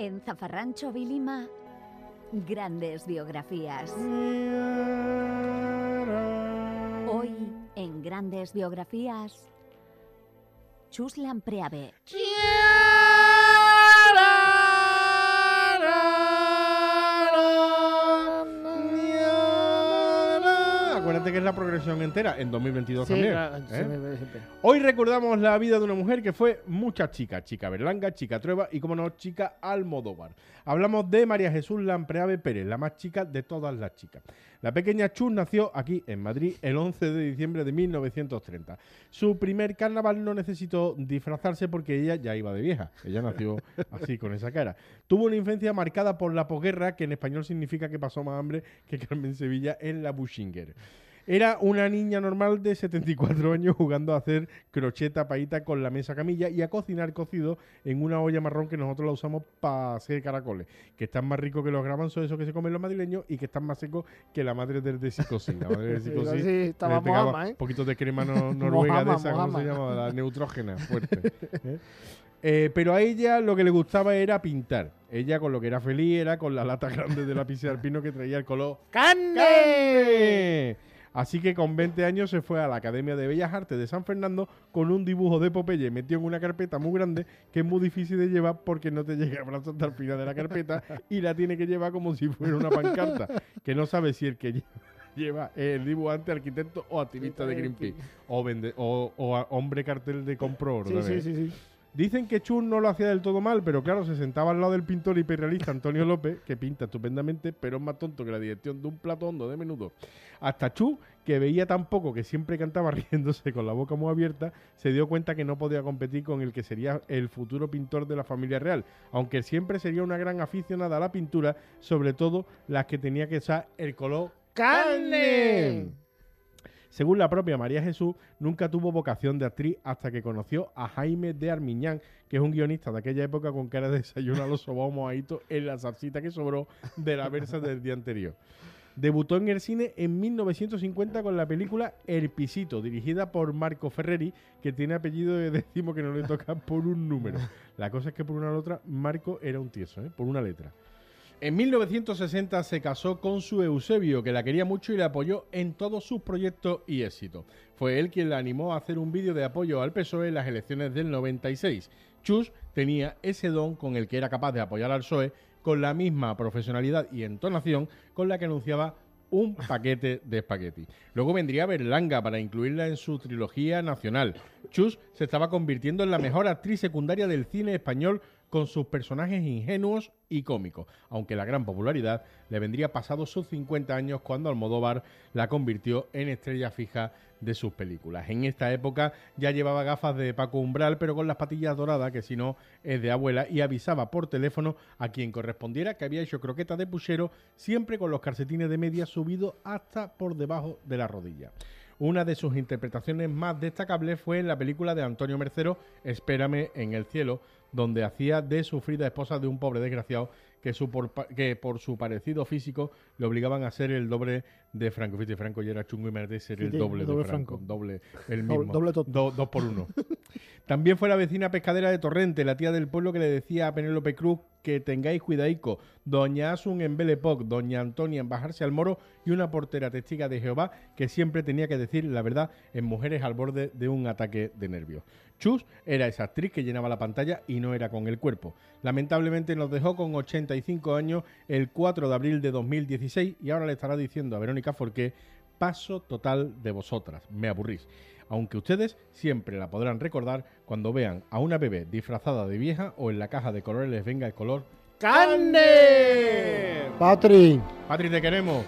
En Zafarrancho Vilima, grandes biografías. Hoy, en grandes biografías, Chuslan Preave. Acuérdate que es la progresión entera en 2022 Sí, también. claro, ¿eh? me siempre. Hoy recordamos la vida de una mujer que fue mucha chica, chica Berlanga, chica Trueba y, como no, chica Almodóvar. Hablamos de María Jesús Lampreave Pérez, la más chica de todas las chicas. La pequeña Chus nació aquí en Madrid el 11 de diciembre de 1930. Su primer carnaval no necesitó disfrazarse porque ella ya iba de vieja. Ella nació así, con esa cara. Tuvo una infancia marcada por la posguerra, que en español significa que pasó más hambre que Carmen Sevilla en la Bushinger. Era una niña normal de 74 años jugando a hacer crochet tapadita con la mesa camilla y a cocinar cocido en una olla marrón que nosotros la usamos para hacer caracoles, que están más ricos que los gramanzos, esos que se comen los madrileños, y que están más secos que la madre del de Sicosí. La madre del Sí, Sicosí sí, ¿eh? un poquito de crema no- noruega de esa, ¿cómo se llama? La neutrógena, fuerte. ¿eh? Eh, pero a ella lo que le gustaba era pintar. Ella con lo que era feliz era con la lata grande de lápiz de alpino que traía el color ¡Carne! Así que con 20 años se fue a la Academia de Bellas Artes de San Fernando con un dibujo de Popeye metido en una carpeta muy grande que es muy difícil de llevar porque no te llega el brazo hasta el final de la carpeta y la tiene que llevar como si fuera una pancarta, que no sabe si el que lle- lleva es el dibujante, arquitecto o activista de Greenpeace o, vende- o, hombre cartel de compro oro. Sí, sí, sí, sí. Dicen que Chus no lo hacía del todo mal, pero claro, se sentaba al lado del pintor hiperrealista Antonio López, que pinta estupendamente, pero es más tonto que la dirección de un plato hondo de menudo. Hasta Chus, que veía tan poco que siempre cantaba riéndose con la boca muy abierta, se dio cuenta que no podía competir con el que sería el futuro pintor de la familia real, aunque siempre sería una gran aficionada a la pintura, sobre todo las que tenía que usar el color ¡Carne! Según la propia María Jesús, nunca tuvo vocación de actriz hasta que conoció a Jaime de Armiñán, que es un guionista de aquella época con cara de desayuno a los mojaditos en la salsita que sobró de la versa del día anterior. Debutó en el cine en 1950 con la película El Pisito, dirigida por Marco Ferreri, que tiene apellido de décimo que no le toca por un número. La cosa es que por una u otra, Marco era un tieso, ¿eh? por una letra. En 1960 se casó con su Eusebio, que la quería mucho y le apoyó en todos sus proyectos y éxitos. Fue él quien la animó a hacer un vídeo de apoyo al PSOE en las elecciones del 96. Chus tenía ese don con el que era capaz de apoyar al PSOE con la misma profesionalidad y entonación con la que anunciaba un paquete de espagueti. Luego vendría Berlanga para incluirla en su trilogía nacional. Chus se estaba convirtiendo en la mejor actriz secundaria del cine español con sus personajes ingenuos y cómicos, aunque la gran popularidad le vendría pasados sus 50 años cuando Almodóvar la convirtió en estrella fija de sus películas. En esta época ya llevaba gafas de Paco Umbral, pero con las patillas doradas, que si no es de abuela, y avisaba por teléfono a quien correspondiera que había hecho croqueta de puchero, siempre con los calcetines de media subidos hasta por debajo de la rodilla. Una de sus interpretaciones más destacables fue en la película de Antonio Mercero, Espérame en el cielo, donde hacía de sufrida esposa de un pobre desgraciado que, su por, que por su parecido físico le obligaban a ser el doble de Franco. Fíjate, Franco ya era chungo y merece ser el doble, doble de Franco. Doble, el Doble- mismo. doble tonto. Do- dos por uno. También fue la vecina pescadera de Torrente, la tía del pueblo que le decía a Penélope Cruz que tengáis cuidaico, doña Asun en Belepoc, doña Antonia en bajarse al moro y una portera testiga de Jehová que siempre tenía que decir la verdad en mujeres al borde de un ataque de nervios. Chus era esa actriz que llenaba la pantalla y no era con el cuerpo. Lamentablemente nos dejó con 85 años el 4 de abril de 2016 y ahora le estará diciendo a Verónica Forqué paso total de vosotras, me aburrís. Aunque ustedes siempre la podrán recordar cuando vean a una bebé disfrazada de vieja o en la caja de colores les venga el color ¡Carne! Patri. Patri, te queremos.